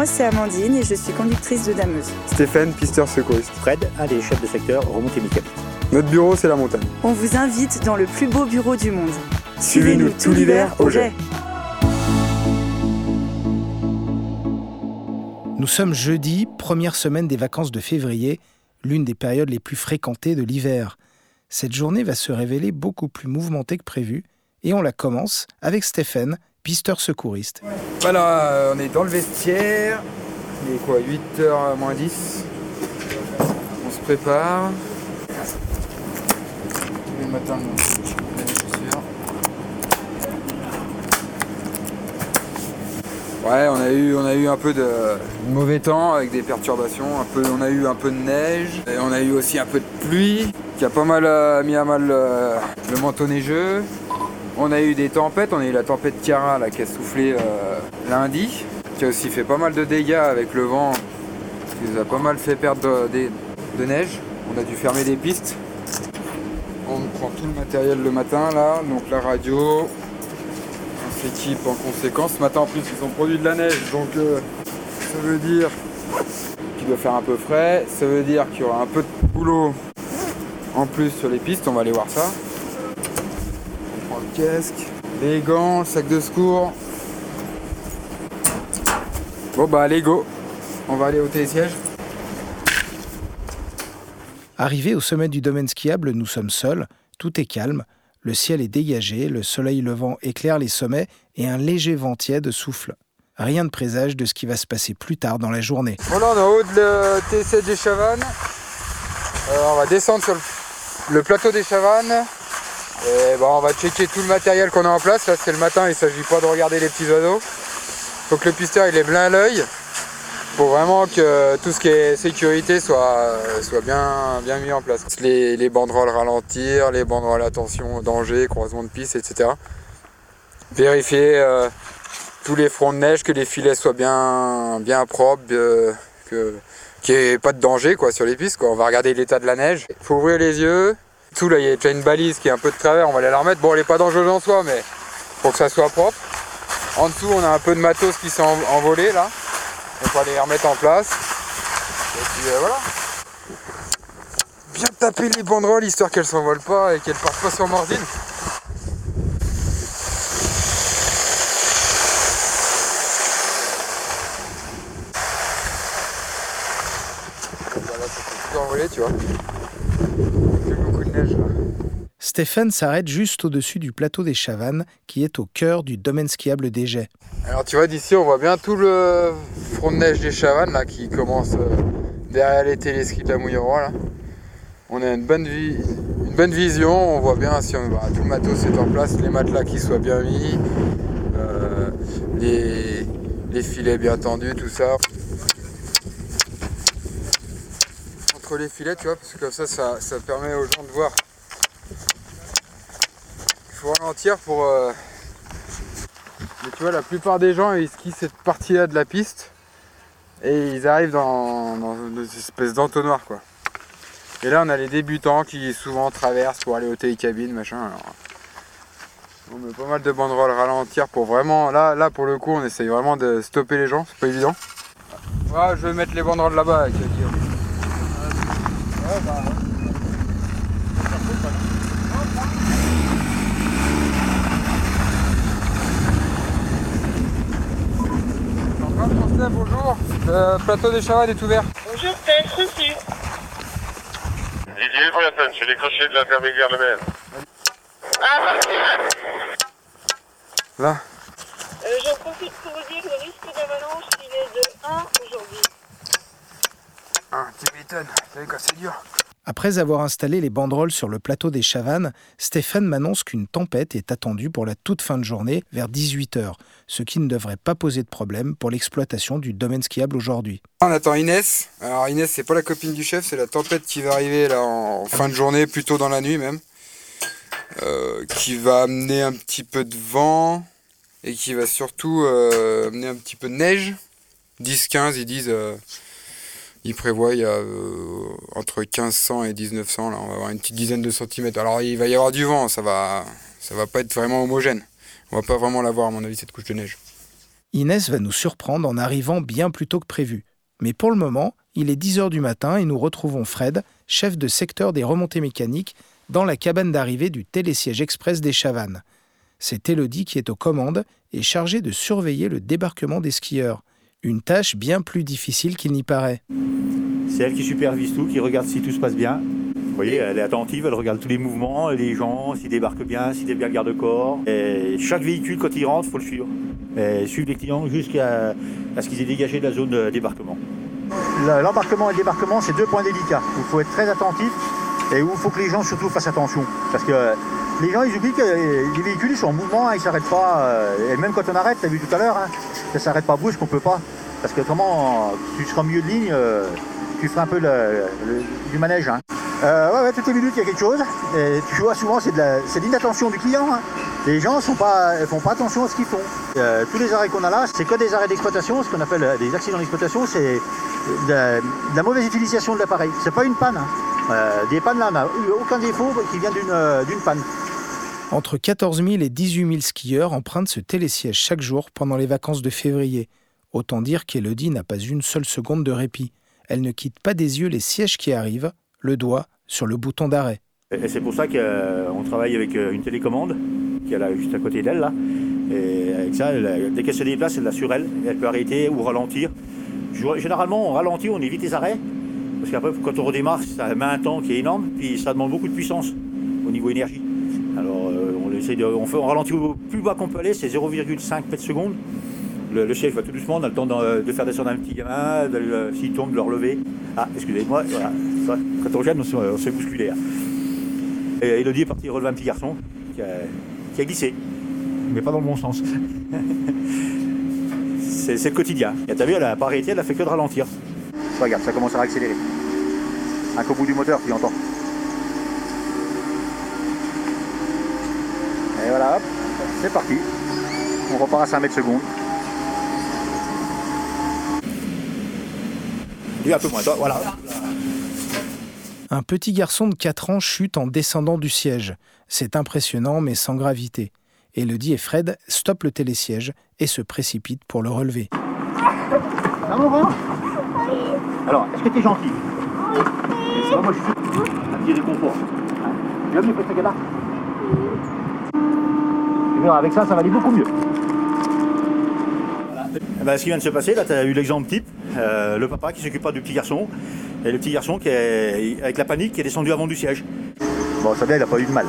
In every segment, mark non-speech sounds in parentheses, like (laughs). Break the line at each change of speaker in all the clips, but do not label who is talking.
Moi, c'est Amandine et je suis conductrice de dameuse.
Stéphane, pisteur secouriste.
Fred, un des chefs de secteur remontée mécanique.
Notre bureau, c'est la montagne.
On vous invite dans le plus beau bureau du monde.
Suivez-nous tout l'hiver au jet.
Nous sommes jeudi, première semaine des vacances de février, l'une des périodes les plus fréquentées de l'hiver. Cette journée va se révéler beaucoup plus mouvementée que prévu, et on la commence avec Stéphane, secouriste.
Voilà, on est dans le vestiaire. Il est quoi 8h moins 10. On se prépare. Les chaussures. Ouais, on a eu, on a eu un peu de mauvais temps avec des perturbations. Un peu, on a eu un peu de neige. Et on a eu aussi un peu de pluie qui a pas mal euh, mis à mal euh, le manteau neigeux. On a eu des tempêtes, on a eu la tempête Chiara là, qui a soufflé euh, lundi, qui a aussi fait pas mal de dégâts avec le vent, qui nous a pas mal fait perdre de, de neige. On a dû fermer des pistes. On prend tout le matériel le matin là, donc la radio, on s'équipe en conséquence. Ce matin en plus ils ont produit de la neige, donc euh, ça veut dire qu'il doit faire un peu frais, ça veut dire qu'il y aura un peu de boulot en plus sur les pistes, on va aller voir ça. Le casque, les gants, le sac de secours. Bon bah allez go, on va aller au télésiège.
Arrivé au sommet du domaine skiable, nous sommes seuls, tout est calme, le ciel est dégagé, le soleil levant éclaire les sommets et un léger vent tiède souffle. Rien de présage de ce qui va se passer plus tard dans la journée.
Voilà, on est en haut de le T7 des Chavannes. Euh, on va descendre sur le plateau des Chavannes. Et bon, on va checker tout le matériel qu'on a en place. Là, c'est le matin, il ne s'agit pas de regarder les petits oiseaux. faut que le pisteur il est plein à l'œil pour vraiment que tout ce qui est sécurité soit, soit bien, bien mis en place. Les, les banderoles ralentir, les banderoles attention, danger, croisement de piste, etc. Vérifier euh, tous les fronts de neige, que les filets soient bien, bien propres, euh, qu'il n'y ait pas de danger quoi, sur les pistes. Quoi. On va regarder l'état de la neige. Il faut ouvrir les yeux. Tout là, il y a déjà une balise qui est un peu de travers, on va aller la remettre. Bon, elle n'est pas dangereuse en soi, mais pour que ça soit propre. En dessous, on a un peu de matos qui s'est en- envolé là. On va les remettre en place. Et puis euh, voilà. Bien taper les banderoles histoire qu'elles s'envolent pas et qu'elles partent pas sur mordine. Voilà, ça fait tout envoler, tu vois.
Stéphane s'arrête juste au-dessus du plateau des Chavannes, qui est au cœur du domaine skiable des Jets.
Alors tu vois d'ici on voit bien tout le front de neige des Chavannes là qui commence euh, derrière les téléskis de la Mouilleroy. On a une bonne, vision, on voit bien si on, bah, tout le matos est en place, les matelas qui soient bien mis, euh, les filets bien tendus, tout ça. Les filets tu vois, parce que comme ça, ça, ça permet aux gens de voir. Il faut ralentir pour... euh, mais tu vois, la plupart des gens, ils skient cette partie-là de la piste et ils arrivent dans, dans une espèce d'entonnoir, quoi. Et là, on a les débutants qui souvent traversent pour aller au télécabine, machin. Alors, on met pas mal de banderoles ralentir pour vraiment. Là, là, pour le coup, on essaye vraiment de stopper les gens, c'est pas évident. Ouais, je vais mettre les banderoles là-bas avec Guillaume. Ouais, bah. Français, bonjour. Le plateau des Chavannes est ouvert.
Bonjour, tête reçue.
Didier Brianton, j'ai décroché de l'intermédiaire le maire.
Ah, parfait.
Là.
Euh, J'en profite pour vous dire que le risque d'avalanche, il est de 1 aujourd'hui.
Ah, tu m'étonnes. Vous savez quoi, c'est dur.
Après avoir installé les banderoles sur le plateau des Chavannes, Stéphane m'annonce qu'une tempête est attendue pour la toute fin de journée, vers 18h, ce qui ne devrait pas poser de problème pour l'exploitation du domaine skiable aujourd'hui.
On attend Inès. Alors Inès, c'est pas la copine du chef, c'est la tempête qui va arriver là en fin de journée, plutôt dans la nuit même, Euh, qui va amener un petit peu de vent et qui va surtout euh, amener un petit peu de neige. 10-15, ils disent. euh, ils prévoient il y a entre 1500 et 1900 là, on va avoir une petite dizaine de centimètres. Alors il va y avoir du vent, ça va, ça va pas être vraiment homogène. On va pas vraiment l'avoir à mon avis cette couche de neige.
Inès va nous surprendre en arrivant bien plus tôt que prévu. Mais pour le moment, il est 10 heures du matin et nous retrouvons Fred, chef de secteur des remontées mécaniques, dans la cabane d'arrivée du télésiège express des Chavannes. C'est Elodie qui est aux commandes et chargée de surveiller le débarquement des skieurs. Une tâche bien plus difficile qu'il n'y paraît.
C'est elle qui supervise tout, qui regarde si tout se passe bien. Vous voyez, elle est attentive, elle regarde tous les mouvements, les gens, s'ils débarquent bien, s'il y a bien garde-corps. Chaque véhicule, quand il rentre, il faut le suivre. Suivre les clients jusqu'à ce qu'ils aient dégagé de la zone de débarquement. Le- L'embarquement et le débarquement, c'est deux points délicats. Il faut être très attentif et où il faut que les gens surtout fassent attention. Parce que euh, les gens, ils oublient que euh, les véhicules ils sont en mouvement, hein, ils s'arrêtent pas. euh, Et même quand on arrête, tu as vu tout à l'heure, hein, ça s'arrête pas brusque, on peut pas. Parce que autrement, tu seras au milieu de ligne, tu feras un peu du manège. hein. Euh, ouais, ouais, toutes les minutes, il y a quelque chose. Tu vois, souvent, c'est de l'inattention du client. hein. Les gens ne font pas attention à ce qu'ils font. Euh, tous les arrêts qu'on a là, c'est que des arrêts d'exploitation, ce qu'on appelle euh, des accidents d'exploitation, c'est de, la- mauvaise utilisation de l'appareil. C'est pas une panne. hein. Des pannes là, on n'a aucun défaut qui vient d'une panne.
Entre 14 000 et 18 000 skieurs empruntent ce télésiège chaque jour pendant les vacances de février. Autant dire qu'Elodie n'a pas une seule seconde de répit. Elle ne quitte pas des yeux les sièges qui arrivent, le doigt sur le bouton d'arrêt.
Et c'est pour ça qu'on travaille avec euh, une télécommande qui est juste à côté d'elle là. Et avec ça, dès qu'elle se déplace, elle l'a sur elle. Elle peut arrêter ou ralentir. Généralement, on ralentit, on évite les arrêts. Parce qu'après, quand on redémarre, ça met un temps qui est énorme. Puis ça demande beaucoup de puissance au niveau énergie. Alors, euh, on, essaie de, on, fait, on ralentit au plus bas qu'on peut aller, c'est 0,5 mètres secondes. Le, le siège va tout doucement, on a le temps de, de faire descendre un petit gamin, de s'il tombe, de le relever. Ah, excusez-moi, voilà. Quand on gêne, on se, on se fait bousculer. hein. Et Elodie est partie relever un petit garçon qui a, qui a glissé, mais pas dans le bon sens. (laughs) c'est c'est le quotidien. Et t'as vu, elle a pas arrêté, elle a fait que de ralentir. Regarde, ça commence à accélérer. Un qu'au bout du moteur, tu entends. Et voilà, hop, c'est parti. On repart à 5 mètres secondes. Lui un peu moins, toi, voilà.
Un petit garçon de 4 ans chute en descendant du siège. C'est impressionnant mais sans gravité. Elodie et Fred stoppent le télésiège et se précipitent pour le relever.
Ça va, va Alors, est-ce que t'es gentil? Ça va, moi je suis un petit réconfort. Tu vas mieux que ce gars-là Tu verras, avec ça, ça va aller beaucoup mieux. Eh ben, ce qui vient de se passer, là, tu as eu l'exemple type, euh, le papa qui s'occupe pas du petit garçon, et le petit garçon qui est, avec la panique, qui est descendu avant du siège. Bon, ça bien, il n'a pas eu de mal.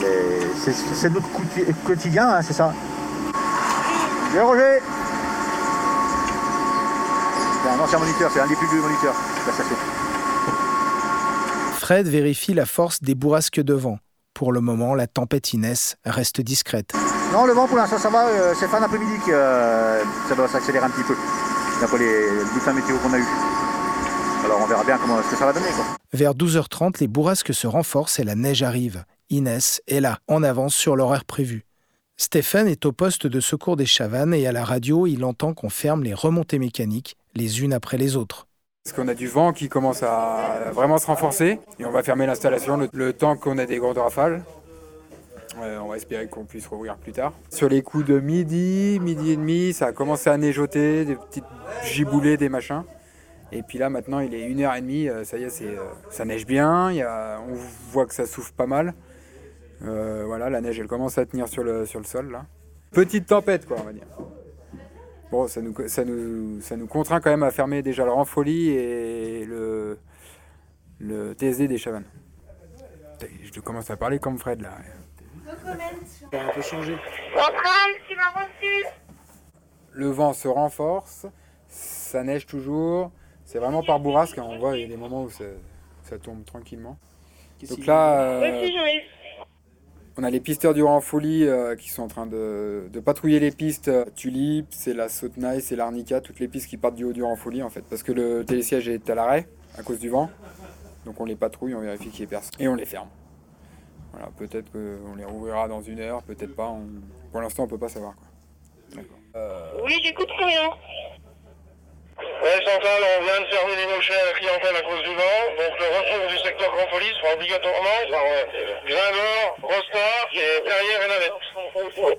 Mais c'est- notre quoti- quotidien, hein, c'est ça. Bien, Roger C'est un ancien moniteur, c'est un des plus vieux moniteurs.
Fred vérifie la force des bourrasques de vent. Pour le moment, la tempête Inès reste discrète.
Non, le vent pour l'instant ça va, euh, c'est fin d'après-midi que euh, ça doit s'accélérer un petit peu, d'après les bulletins météo qu'on a eu. Alors on verra bien comment ce que ça va donner. Quoi.
Vers 12h30, les bourrasques se renforcent et la neige arrive. Inès est là, en avance sur l'horaire prévu. Stéphane est au poste de secours des Chavannes et à la radio, il entend qu'on ferme les remontées mécaniques les unes après les autres.
Parce qu'on a du vent qui commence à vraiment se renforcer et on va fermer l'installation le, le temps qu'on a des grandes rafales. Euh, on va espérer qu'on puisse rouvrir plus tard. Sur les coups de midi, midi et demi, ça a commencé à neigeoter, des petites giboulées, des machins. Et puis là maintenant il est 1h30, euh, ça y est, c'est, euh, ça neige bien, y a- on voit que ça souffle pas mal. Euh, voilà, la neige elle commence à tenir sur le, sur le sol là. Petite tempête quoi on va dire. Bon, ça nous, ça, nous, ça nous contraint quand même à fermer déjà le Renfolie et le, le TSD des Chavannes. Je commence à parler comme Fred là. Ça a un peu changé.
Centrale, tu m'as reçu
Le vent se renforce, ça neige toujours. C'est vraiment par bourrasque, hein. on voit il y a des moments où ça, ça tombe tranquillement. Donc là, euh, on a les pisteurs du Renfolie euh, qui sont en train de, de patrouiller les pistes. Tulip, c'est la Sautnaille, c'est l'Arnica, toutes les pistes qui partent du haut du Renfolie en fait. Parce que le télésiège est à l'arrêt à cause du vent. Donc on les patrouille, on vérifie qu'il y ait personne. Et on les ferme. Voilà, peut-être qu'on les rouvrira dans une heure, peut-être pas. on- Pour l'instant, on peut pas savoir. Quoi. D'accord.
Oui, j'écoute très bien.
Ouais, Centrale, on vient de fermer les mochets à la clientèle à cause du vent. Donc le retour du secteur Grand Folie sera obligatoirement par euh, Grindor, Rostar et derrière et Navette.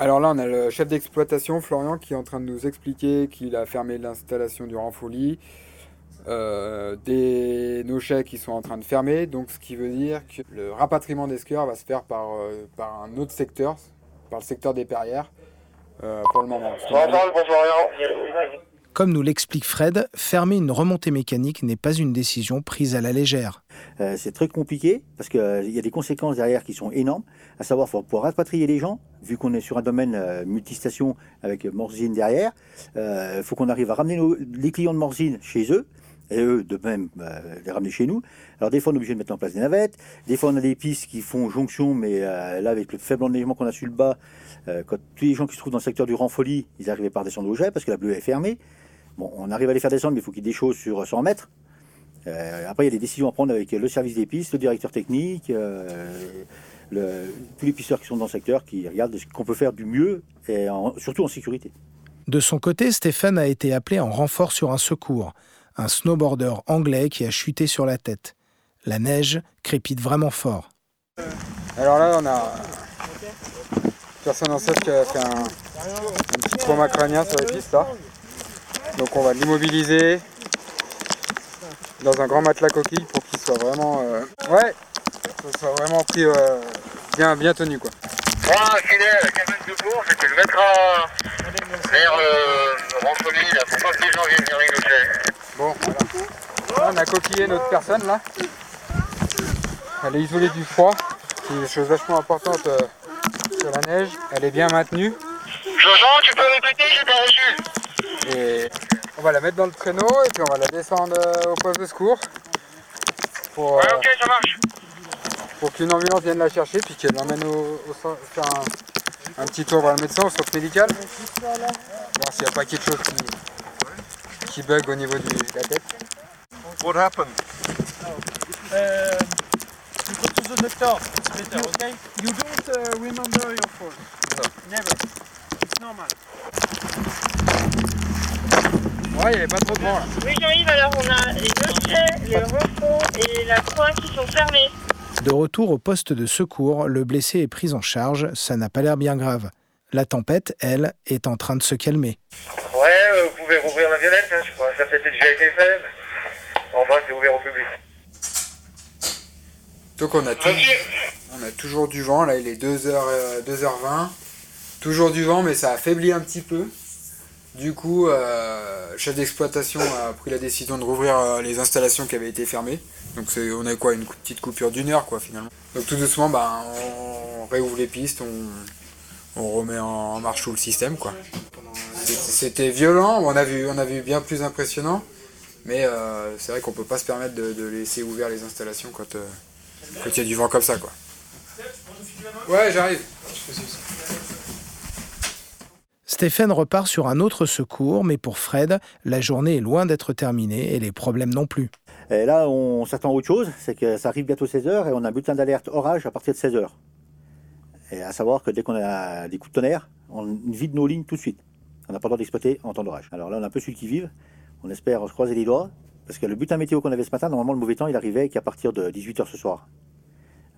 Alors là, on a le chef d'exploitation, Florian, qui est en train de nous expliquer qu'il a fermé l'installation du Ranfoli. Euh, des nochets qui sont en train de fermer, donc ce qui veut dire que le rapatriement des skieurs va se faire par, euh, par un autre secteur, par le secteur des perrières, euh, pour le moment.
Comme nous l'explique Fred, fermer une remontée mécanique n'est pas une décision prise à la légère.
Euh, c'est très compliqué parce qu'il y a des conséquences derrière qui sont énormes. À savoir, faut pouvoir rapatrier les gens, vu qu'on est sur un domaine euh, multistation avec Morzine derrière. Il faut qu'on arrive à ramener nos- les clients de Morzine chez eux. Et eux, de même, euh, les ramener chez nous. Alors, des fois, on est obligé de mettre en place des navettes. Des fois, on a des pistes qui font jonction, mais euh, là, avec le faible enneigement qu'on a sur le bas, euh, quand tous les gens qui se trouvent dans le secteur du Ranfoli, ils n'arrivaient pas à descendre au jet parce que la bleue est fermée. Bon, on arrive à les faire descendre, mais il faut qu'ils déchaussent sur 100 mètres. Euh, après, il y a des décisions à prendre avec le service des pistes, le directeur technique, tous les pisteurs qui sont dans le secteur, qui regardent ce qu'on peut faire du mieux, et surtout en sécurité.
De son côté, Stéphane a été appelé en renfort sur un secours, un snowboarder anglais qui a chuté sur la tête. La neige crépite vraiment fort.
Alors là, on a une personne en qui a fait un, un petit trauma crânien sur les pistes là. Donc on va l'immobiliser dans un grand matelas coquille pour qu'il soit vraiment, euh, ouais, qu'il soit vraiment pris euh, bien, bien tenu quoi.
Voilà, fidèle, la cabane de et tu le mettras vers le Ranfoli, là, pour pas que les gens viennent venir rigoler.
Bon, voilà. Là, on a coquillé notre personne là. Elle est isolée du froid, qui est une chose vachement importante euh, sur la neige. Elle est bien maintenue.
Jojo, tu peux répéter, j'ai pas reçu.
Et on va la mettre dans le traîneau et puis on va la descendre euh, au poste de secours pour,
Ouais,
euh,
ok, ça marche.
pour qu'une ambulance vienne la chercher puis qu'elle l'emmène au, faire un, un petit tour voir le médecin au centre médical. Voir s'il n'y a pas quelque chose qui, qui bug au niveau du- de la tête.
What happened?
You don't uh, remember your fault. Never. It's normal.
Ouais, il n'y avait pas trop de vent là.
Oui, j'arrive. Alors, on a les nochets, les ronfons et la croix qui sont fermés.
De retour au poste de secours, le blessé est pris en charge, ça n'a pas l'air bien grave. La tempête, elle, est en train de se calmer.
Pouvez rouvrir la violette, hein, je crois. Ça peut-être déjà été fait. mais Enfin, c'est ouvert au public.
Donc on a, tout- on a toujours du vent, là il est 2h, euh, 2h20. Toujours du vent mais ça affaiblit un petit peu. Du coup, euh, le chef d'exploitation a pris la décision de rouvrir euh, les installations qui avaient été fermées. Donc c'est- on a quoi Une petite coupure d'une heure quoi finalement. Donc tout doucement, bah, on réouvre les pistes, on, on remet en marche tout le système quoi. C'était- C'était violent, on a, vu, on a vu bien plus impressionnant. Mais euh, c'est vrai qu'on peut pas se permettre de, de laisser ouvert les installations quand, euh, quand il y a du vent comme ça quoi. Ouais j'arrive.
Stéphane repart sur un autre secours, mais pour Fred, la journée est loin d'être terminée et les problèmes non plus.
Et là, on s'attend à autre chose, c'est que ça arrive bientôt 16h et on a un bulletin d'alerte orage à partir de 16h. Et à savoir que dès qu'on a des coups de tonnerre, on vide nos lignes tout de suite. On n'a pas le droit d'exploiter en temps d'orage. Alors là, on a un peu celui qui vive. On espère se croiser les doigts, parce que le bulletin météo qu'on avait ce matin, normalement, le mauvais temps, il arrivait qu'à partir de 18h ce soir.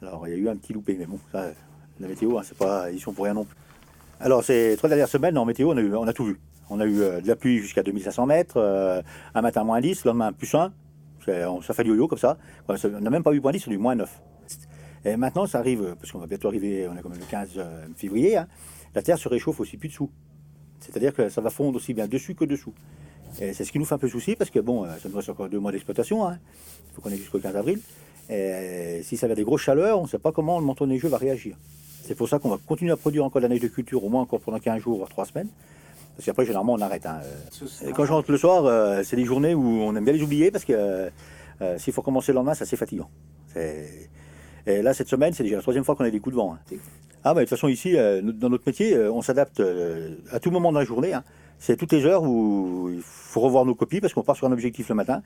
Alors, il y a eu un petit loupé, mais bon, ça, la météo, hein, c'est pas, ils sont pour rien non plus. Alors, ces trois dernières semaines, en météo, on a, tout vu. On a eu euh, de la pluie jusqu'à 2500 mètres, euh, un matin moins 10, le lendemain plus 1. C'est- on- Ça fait du yo-yo comme ça- On n'a même pas eu moins 10, on a eu moins 9. Et maintenant, ça arrive, parce qu'on va bientôt arriver, on est quand même le 15 euh, février, hein, la Terre se réchauffe aussi plus dessous. C'est-à-dire que ça va fondre aussi bien dessus que dessous. Et c'est ce qui nous fait un peu souci, parce que bon, euh, ça nous reste encore deux mois d'exploitation. hein. Il faut qu'on ait jusqu'au 15 avril. Et si ça va des grosses chaleurs, on ne sait pas comment le manteau neigeux va réagir. C'est pour ça qu'on va continuer à produire encore de la neige de culture, au moins encore pendant 15 jours, voire 3 semaines. Parce qu'après, généralement, on arrête. hein. Et quand je rentre le soir, euh, c'est des journées où on aime bien les oublier, parce que euh, euh, s'il faut commencer le lendemain, c'est assez fatigant. C'est- Et là, cette semaine, c'est déjà la troisième fois qu'on a des coups de vent. hein. Ah, bah, de toute façon, ici, euh, dans notre métier, euh, on s'adapte euh, à tout moment de la journée. hein. C'est toutes les heures où il faut revoir nos copies parce qu'on part sur un objectif le matin.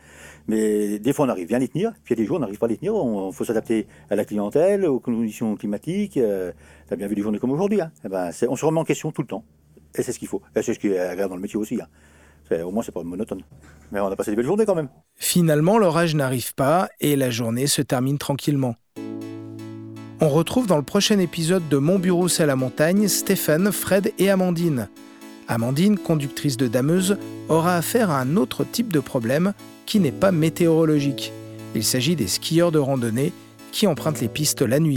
Mais des fois, on arrive bien à les tenir. Puis il y a des jours, on n'arrive pas à les tenir. Il faut s'adapter à la clientèle, aux conditions climatiques. Euh, tu as bien vu des journées comme aujourd'hui. hein. Eh ben, on se remet en question tout le temps. Et c'est ce qu'il faut. Et c'est ce qui est agréable dans le métier aussi. hein. Au moins, c'est pas monotone. Mais on a passé des belles journées quand même.
Finalement, l'orage n'arrive pas et la journée se termine tranquillement. On retrouve dans le prochain épisode de Mon bureau c'est la montagne Stéphane, Fred et Amandine. Amandine, conductrice de dameuse, aura affaire à un autre type de problème qui n'est pas météorologique. Il s'agit des skieurs de randonnée qui empruntent les pistes la nuit.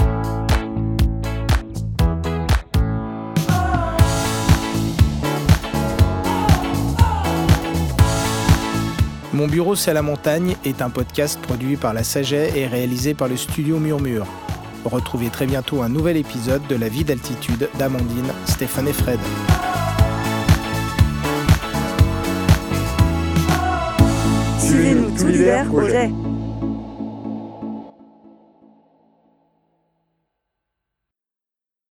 Mon bureau c'est la montagne est un podcast produit par la Saget et réalisé par le studio Murmure. Retrouvez très bientôt un nouvel épisode de La vie d'altitude d'Amandine, Stéphane et Fred.
Suivez-nous l'hiver.